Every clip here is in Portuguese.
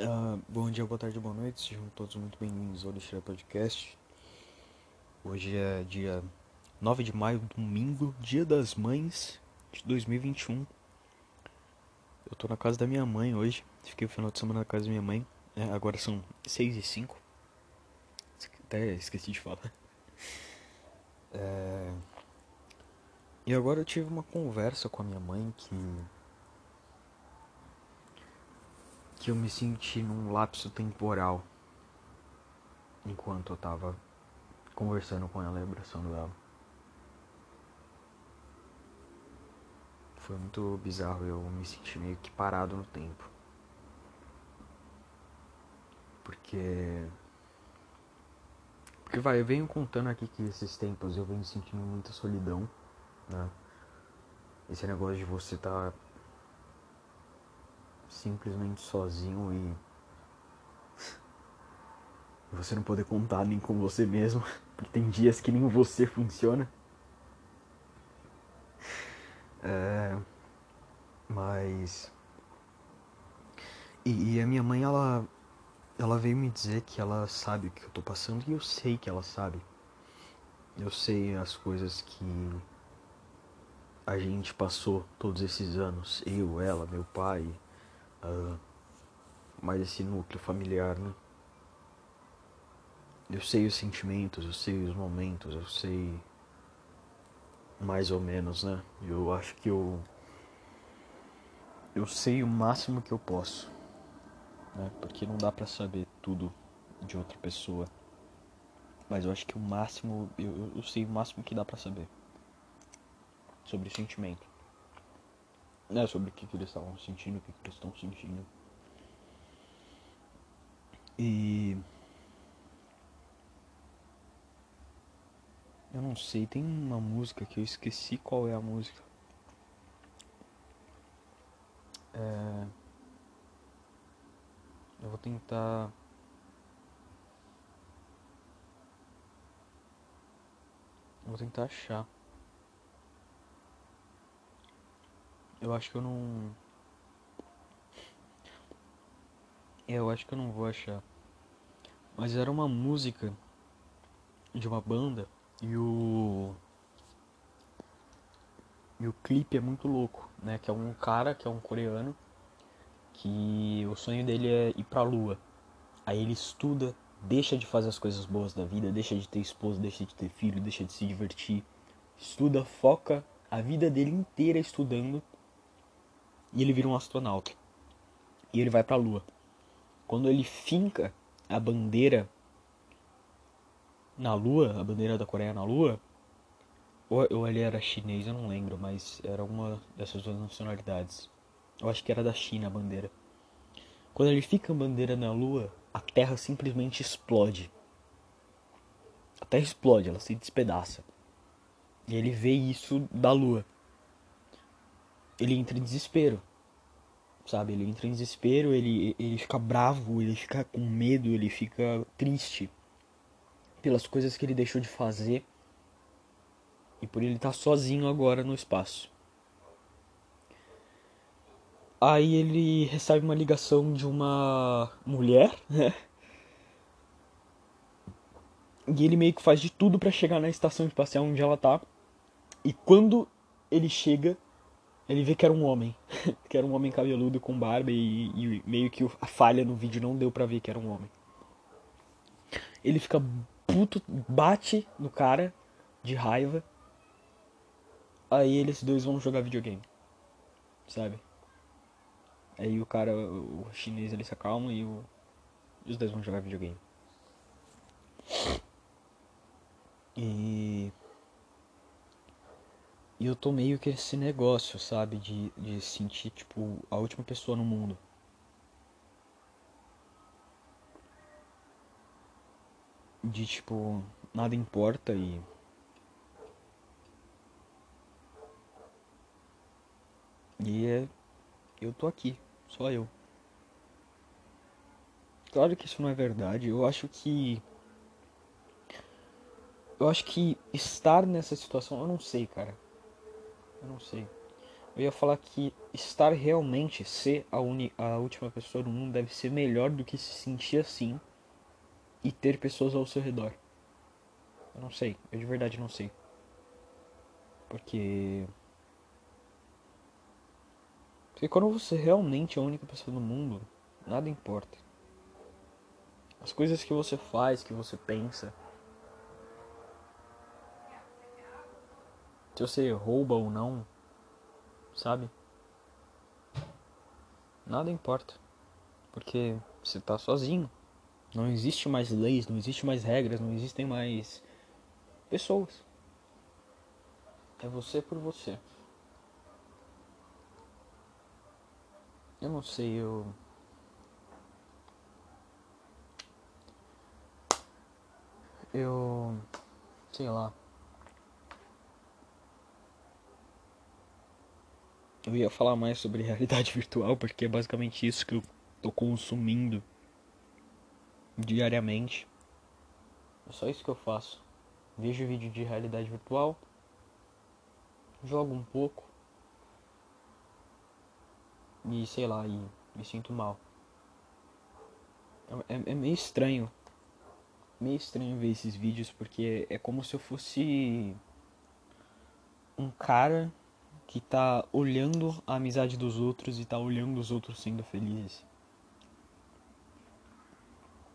Uh, bom dia, boa tarde, boa noite, sejam todos muito bem-vindos ao Lixeira Podcast. Hoje é dia 9 de maio, domingo, dia das mães de 2021. Eu tô na casa da minha mãe hoje, fiquei o final de semana na casa da minha mãe, é, agora são 6 e 5 Até esqueci de falar. É... E agora eu tive uma conversa com a minha mãe que que eu me senti num lapso temporal enquanto eu tava conversando com ela e abraçando ela. Foi muito bizarro, eu me senti meio que parado no tempo. Porque. Porque vai, eu venho contando aqui que esses tempos eu venho sentindo muita solidão, né? Esse negócio de você tá simplesmente sozinho e você não poder contar nem com você mesmo, porque tem dias que nem você funciona. É, mas e, e, a minha mãe ela ela veio me dizer que ela sabe o que eu tô passando e eu sei que ela sabe. Eu sei as coisas que a gente passou todos esses anos, eu, ela, meu pai, uh, mais esse núcleo familiar, né? Eu sei os sentimentos, eu sei os momentos, eu sei mais ou menos, né? Eu acho que eu eu sei o máximo que eu posso, né? Porque não dá para saber tudo de outra pessoa. Mas eu acho que o máximo, eu, eu sei o máximo que dá para saber sobre sentimento né, sobre o que, que eles estavam sentindo, o que, que eles estão sentindo. E. Eu não sei, tem uma música que eu esqueci qual é a música. É... Eu vou tentar. Eu vou tentar achar. Eu acho que eu não. Eu acho que eu não vou achar. Mas era uma música de uma banda e o. E o clipe é muito louco, né? Que é um cara, que é um coreano, que o sonho dele é ir pra lua. Aí ele estuda, deixa de fazer as coisas boas da vida, deixa de ter esposa, deixa de ter filho, deixa de se divertir. Estuda, foca a vida dele inteira estudando e ele vira um astronauta. E ele vai para a Lua. Quando ele finca a bandeira na Lua, a bandeira da Coreia na Lua, ou, ou ele era chinês, eu não lembro, mas era uma dessas duas nacionalidades. Eu acho que era da China a bandeira. Quando ele fica a bandeira na Lua, a Terra simplesmente explode. A Terra explode, ela se despedaça. E ele vê isso da Lua ele entra em desespero. Sabe? Ele entra em desespero, ele, ele fica bravo, ele fica com medo, ele fica triste pelas coisas que ele deixou de fazer e por ele estar tá sozinho agora no espaço. Aí ele recebe uma ligação de uma mulher, né? E ele meio que faz de tudo para chegar na estação espacial onde ela tá. E quando ele chega, ele vê que era um homem. que era um homem cabeludo com barba e, e, meio que a falha no vídeo não deu pra ver que era um homem. Ele fica puto, bate no cara de raiva. Aí eles dois vão jogar videogame. Sabe? Aí o cara, o chinês, ele se acalma e o, os dois vão jogar videogame. E e eu tô meio que esse negócio, sabe? De, de sentir, tipo, a última pessoa no mundo. De, tipo, nada importa e. E é. Eu tô aqui, só eu. Claro que isso não é verdade. Eu acho que. Eu acho que estar nessa situação, eu não sei, cara. Eu não sei. Eu ia falar que estar realmente, ser a, uni, a última pessoa do mundo deve ser melhor do que se sentir assim e ter pessoas ao seu redor. Eu não sei, eu de verdade não sei. Porque. Porque quando você realmente é a única pessoa do mundo, nada importa. As coisas que você faz, que você pensa. Se você rouba ou não, sabe? Nada importa. Porque você tá sozinho. Não existe mais leis, não existe mais regras, não existem mais pessoas. É você por você. Eu não sei, eu. Eu. Sei lá. Eu ia falar mais sobre realidade virtual, porque é basicamente isso que eu tô consumindo diariamente. É só isso que eu faço. Vejo vídeo de realidade virtual, jogo um pouco e sei lá, e me sinto mal. É, é, é meio estranho. Meio estranho ver esses vídeos porque é como se eu fosse um cara que tá olhando a amizade dos outros e tá olhando os outros sendo felizes.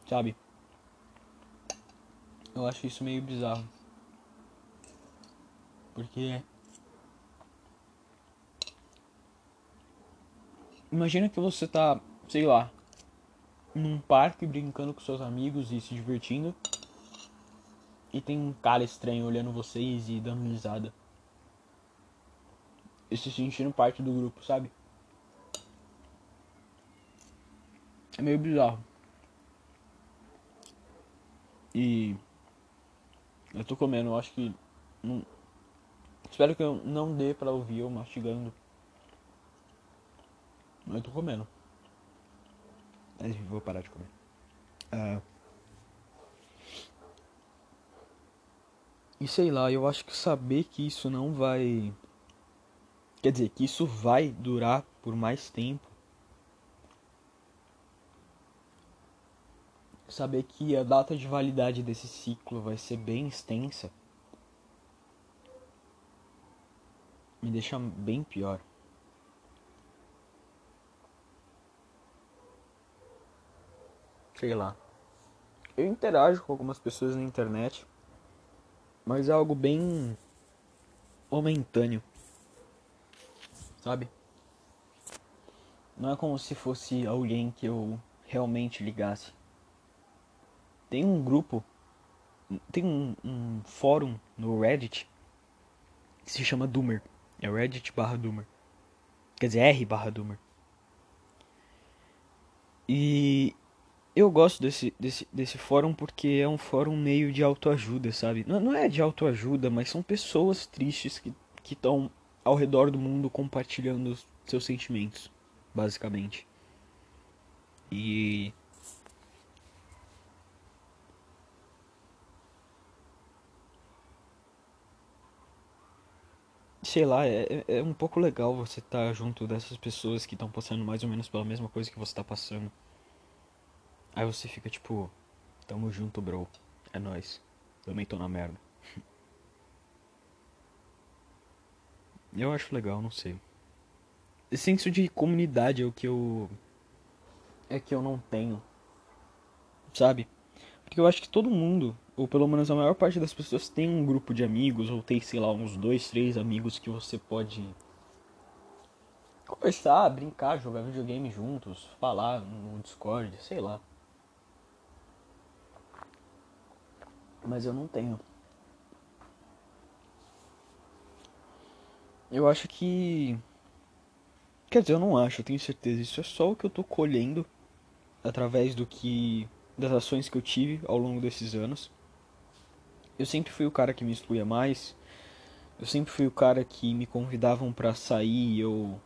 Sabe? Eu acho isso meio bizarro. Porque Imagina que você tá, sei lá, num parque brincando com seus amigos e se divertindo. E tem um cara estranho olhando vocês e dando risada. E se sentindo parte do grupo, sabe? É meio bizarro. E eu tô comendo, eu acho que não... espero que eu não dê para ouvir eu mastigando. Mas eu tô comendo. Mas vou parar de comer. Ah. E sei lá, eu acho que saber que isso não vai. Quer dizer, que isso vai durar por mais tempo. Saber que a data de validade desse ciclo vai ser bem extensa. Me deixa bem pior. sei lá. Eu interajo com algumas pessoas na internet, mas é algo bem momentâneo. Sabe? Não é como se fosse alguém que eu realmente ligasse. Tem um grupo, tem um, um fórum no Reddit que se chama Doomer. É Reddit barra Doomer. Quer dizer, R barra Doomer. E eu gosto desse, desse, desse fórum porque é um fórum meio de autoajuda, sabe? Não, não é de autoajuda, mas são pessoas tristes que estão ao redor do mundo compartilhando seus sentimentos, basicamente. E. Sei lá, é, é um pouco legal você estar tá junto dessas pessoas que estão passando mais ou menos pela mesma coisa que você está passando. Aí você fica tipo, tamo junto, bro. É nóis. Também tô na merda. Eu acho legal, não sei. Esse senso de comunidade é o que eu. É que eu não tenho. Sabe? Porque eu acho que todo mundo, ou pelo menos a maior parte das pessoas, tem um grupo de amigos, ou tem, sei lá, uns dois, três amigos que você pode conversar, brincar, jogar videogame juntos, falar no Discord, sei lá. mas eu não tenho. Eu acho que. Quer dizer, eu não acho, eu tenho certeza. Isso é só o que eu tô colhendo através do que. das ações que eu tive ao longo desses anos. Eu sempre fui o cara que me excluía mais. Eu sempre fui o cara que me convidavam para sair e eu.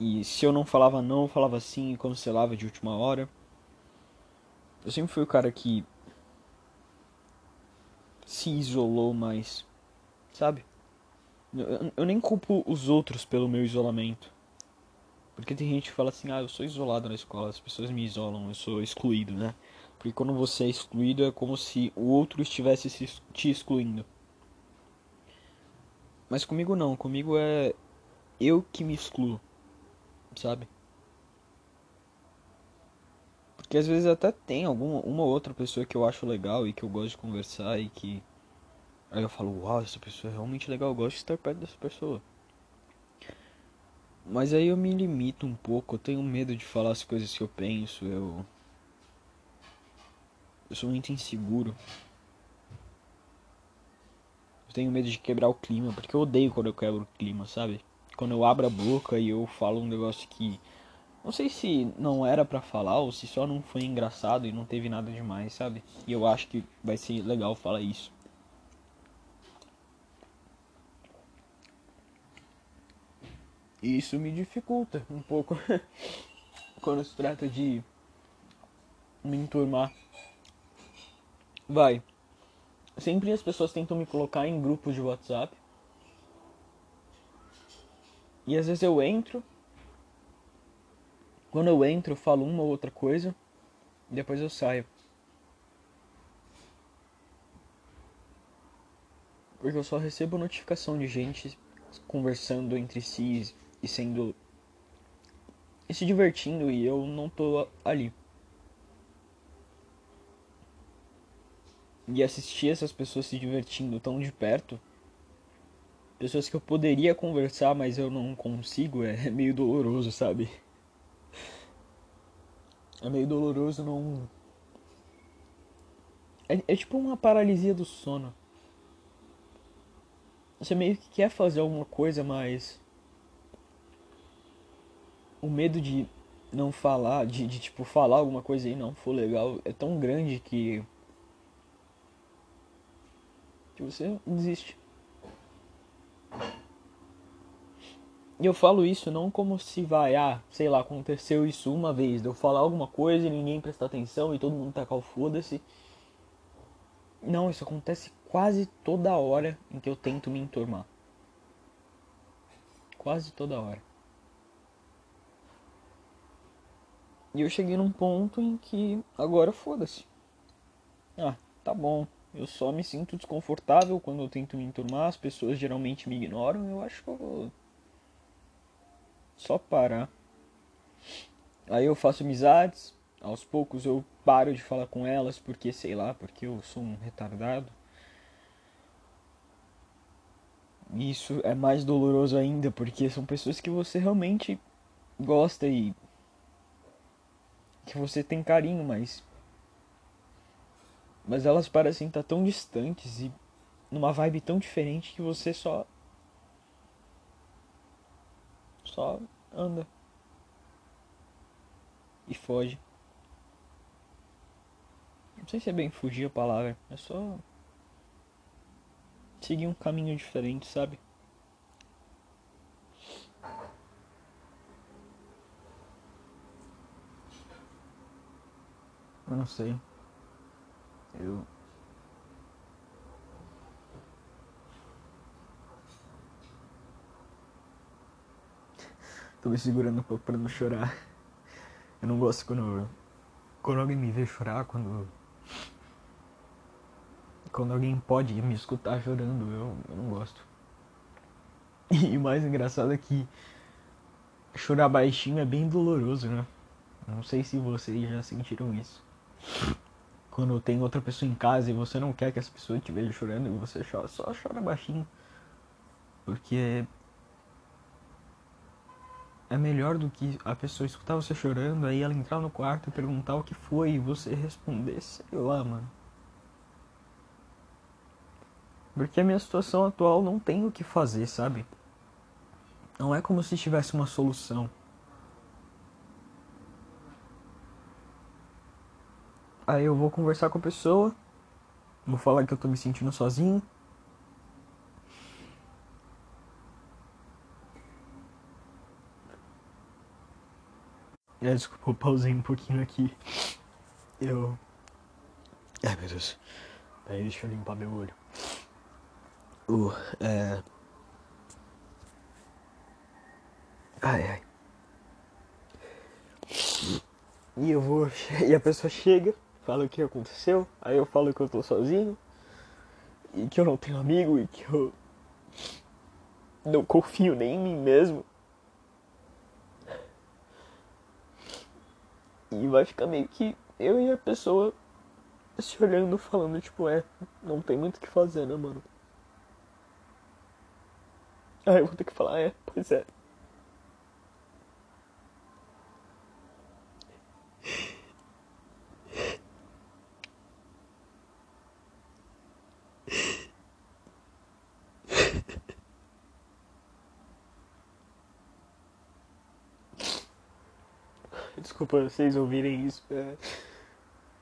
E se eu não falava não, eu falava sim e cancelava de última hora. Eu sempre fui o cara que se isolou mais, sabe? Eu, nem culpo os outros pelo meu isolamento. Porque tem gente que fala assim, ah, eu sou isolado na escola, as pessoas me isolam, eu sou excluído, né? Porque quando você é excluído é como se o outro estivesse te excluindo. Mas comigo não, comigo é eu que me excluo, sabe? Porque às vezes até tem alguma uma outra pessoa que eu acho legal e que eu gosto de conversar e que aí eu falo, uau, essa pessoa é realmente legal, eu gosto de estar perto dessa pessoa. Mas aí eu me limito um pouco, eu tenho medo de falar as coisas que eu penso, eu. Eu sou muito inseguro. Eu tenho medo de quebrar o clima, porque eu odeio quando eu quebro o clima, sabe? Quando eu abro a boca e eu falo um negócio que. Não sei se não era para falar ou se só não foi engraçado e não teve nada demais, sabe? E eu acho que vai ser legal falar isso. E isso me dificulta um pouco quando se trata de me enturmar. Vai. Sempre as pessoas tentam me colocar em grupos de WhatsApp. E às vezes eu entro. Quando eu entro, eu falo uma ou outra coisa. E depois eu saio. Porque eu só recebo notificação de gente conversando entre si e sendo e se divertindo e eu não tô ali. E assistir essas pessoas se divertindo tão de perto, pessoas que eu poderia conversar, mas eu não consigo, é meio doloroso, sabe? É meio doloroso não. É, é tipo uma paralisia do sono. Você meio que quer fazer alguma coisa, mas o medo de não falar, de, de tipo falar alguma coisa aí não for legal, é tão grande que que você desiste. E eu falo isso não como se vai, ah, sei lá, aconteceu isso uma vez, de eu falar alguma coisa e ninguém prestar atenção e todo mundo tacar o foda-se. Não, isso acontece quase toda hora em que eu tento me enturmar. Quase toda hora. E eu cheguei num ponto em que agora foda-se. Ah, tá bom. Eu só me sinto desconfortável quando eu tento me enturmar, as pessoas geralmente me ignoram, eu acho que eu vou só parar. Aí eu faço amizades, aos poucos eu paro de falar com elas porque sei lá, porque eu sou um retardado. Isso é mais doloroso ainda, porque são pessoas que você realmente gosta e que você tem carinho, mas mas elas parecem estar tão distantes e numa vibe tão diferente que você só só anda e foge. Não sei se é bem fugir a palavra, é só seguir um caminho diferente, sabe? Eu não sei. Eu. Tô me segurando um pouco pra não chorar. Eu não gosto quando. Quando alguém me vê chorar, quando. Quando alguém pode me escutar chorando, eu, eu não gosto. E o mais engraçado é que chorar baixinho é bem doloroso, né? Não sei se vocês já sentiram isso quando tem outra pessoa em casa e você não quer que essa pessoa te veja chorando e você chora, só chora baixinho. Porque é melhor do que a pessoa escutar você chorando, aí ela entrar no quarto e perguntar o que foi e você responder, sei lá, mano. Porque a minha situação atual não tem o que fazer, sabe? Não é como se tivesse uma solução. Aí eu vou conversar com a pessoa, vou falar que eu tô me sentindo sozinho. É, desculpa, eu pausei um pouquinho aqui. Eu. Ai meu Deus. Aí deixa eu limpar meu olho. Uh, é. Ai, ai. E eu vou. E a pessoa chega, fala o que aconteceu, aí eu falo que eu tô sozinho, e que eu não tenho amigo, e que eu não confio nem em mim mesmo. E vai ficar meio que eu e a pessoa se olhando, falando, tipo, é, não tem muito o que fazer, né, mano? Aí eu vou ter que falar, é, pois é. Desculpa vocês ouvirem isso. É...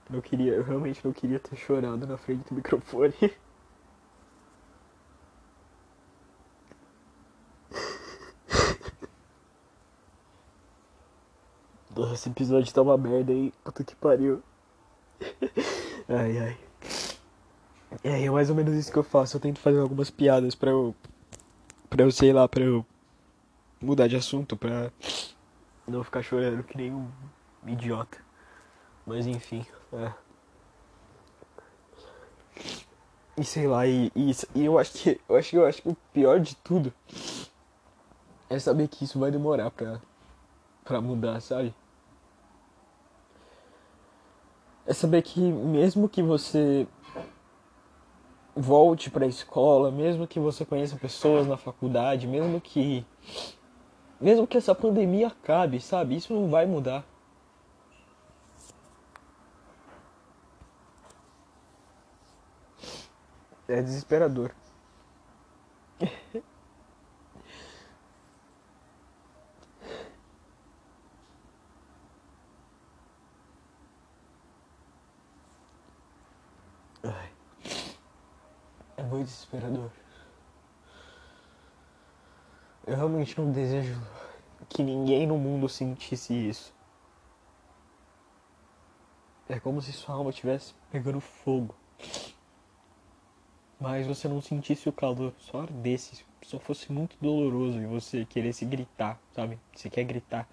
Não queria, eu realmente não queria ter chorado na frente do microfone. Esse episódio tá uma merda aí, puta que pariu. Ai ai. É, é mais ou menos isso que eu faço. Eu tento fazer algumas piadas pra eu. pra eu, sei lá, pra eu mudar de assunto, pra não ficar chorando que nem um idiota. Mas enfim, é. E sei lá, e, e, e eu acho que eu acho eu acho que o pior de tudo é saber que isso vai demorar pra, pra mudar, sabe? É saber que mesmo que você volte para a escola, mesmo que você conheça pessoas na faculdade, mesmo que mesmo que essa pandemia acabe, sabe? Isso não vai mudar. É desesperador. É muito desesperador. Eu realmente não desejo que ninguém no mundo sentisse isso. É como se sua alma estivesse pegando fogo. Mas você não sentisse o calor, só ardesse, só fosse muito doloroso e você queresse gritar, sabe? Você quer gritar.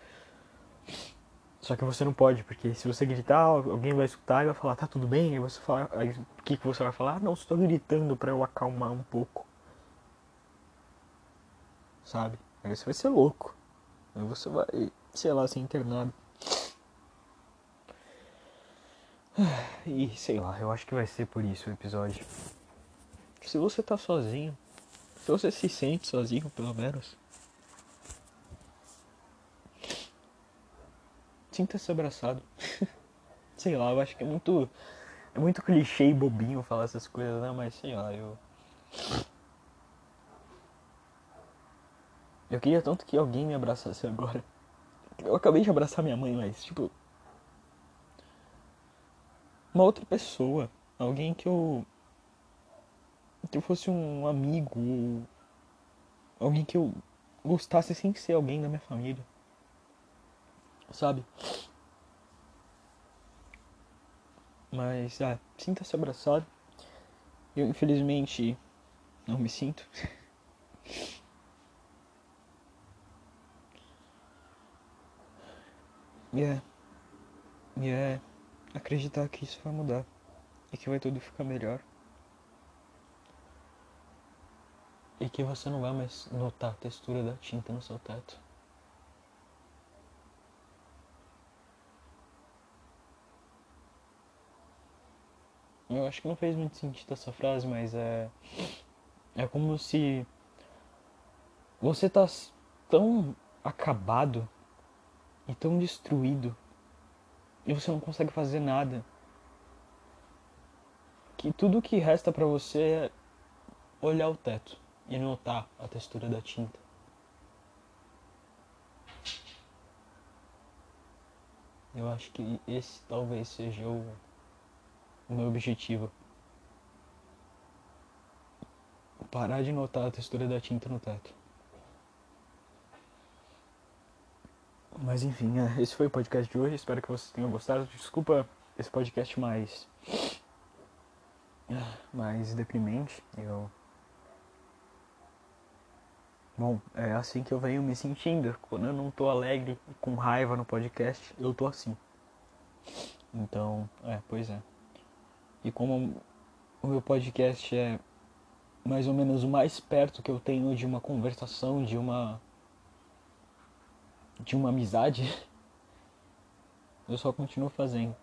Só que você não pode, porque se você gritar, alguém vai escutar e vai falar, tá tudo bem? Aí você fala, aí o que, que você vai falar? Ah, não, estou gritando para eu acalmar um pouco sabe? Aí você vai ser louco. Aí você vai, sei lá, ser internado. E sei lá, eu acho que vai ser por isso o episódio. Se você tá sozinho, se você se sente sozinho, pelo menos. Sinta-se abraçado. sei lá, eu acho que é muito. É muito clichê e bobinho falar essas coisas, né? Mas sei lá, eu. Eu queria tanto que alguém me abraçasse agora. Eu acabei de abraçar minha mãe, mas tipo. Uma outra pessoa. Alguém que eu. Que eu fosse um amigo. Alguém que eu gostasse sem ser alguém da minha família. Sabe? Mas, ah, sinta-se abraçado. Eu, infelizmente, não me sinto. E é. E é acreditar que isso vai mudar. E que vai tudo ficar melhor. E que você não vai mais notar a textura da tinta no seu teto. Eu acho que não fez muito sentido essa frase, mas é. É como se. Você tá tão acabado e tão destruído e você não consegue fazer nada. Que tudo que resta para você é olhar o teto e notar a textura da tinta. Eu acho que esse talvez seja o meu objetivo. Parar de notar a textura da tinta no teto. Mas enfim, é, esse foi o podcast de hoje. Espero que vocês tenham gostado. Desculpa esse podcast mais. mais deprimente. Eu. Bom, é assim que eu venho me sentindo. Quando eu não tô alegre com raiva no podcast, eu tô assim. Então, é, pois é. E como o meu podcast é mais ou menos o mais perto que eu tenho de uma conversação, de uma de uma amizade, eu só continuo fazendo.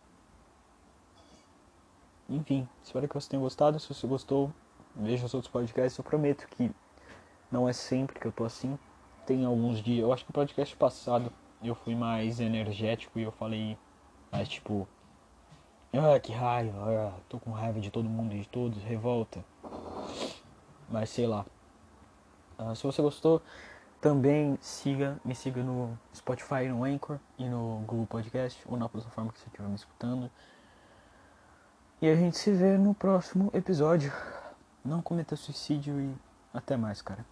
Enfim, espero que você tenha gostado. Se você gostou, veja os outros podcasts. Eu prometo que não é sempre que eu tô assim. Tem alguns dias. Eu acho que o podcast passado eu fui mais energético e eu falei mais tipo. Ah, que raiva, ah, tô com raiva de todo mundo e de todos, revolta. Mas sei lá. Ah, se você gostou, também siga, me siga no Spotify, no Anchor e no Google Podcast ou na plataforma que você estiver me escutando. E a gente se vê no próximo episódio. Não cometa suicídio e até mais, cara.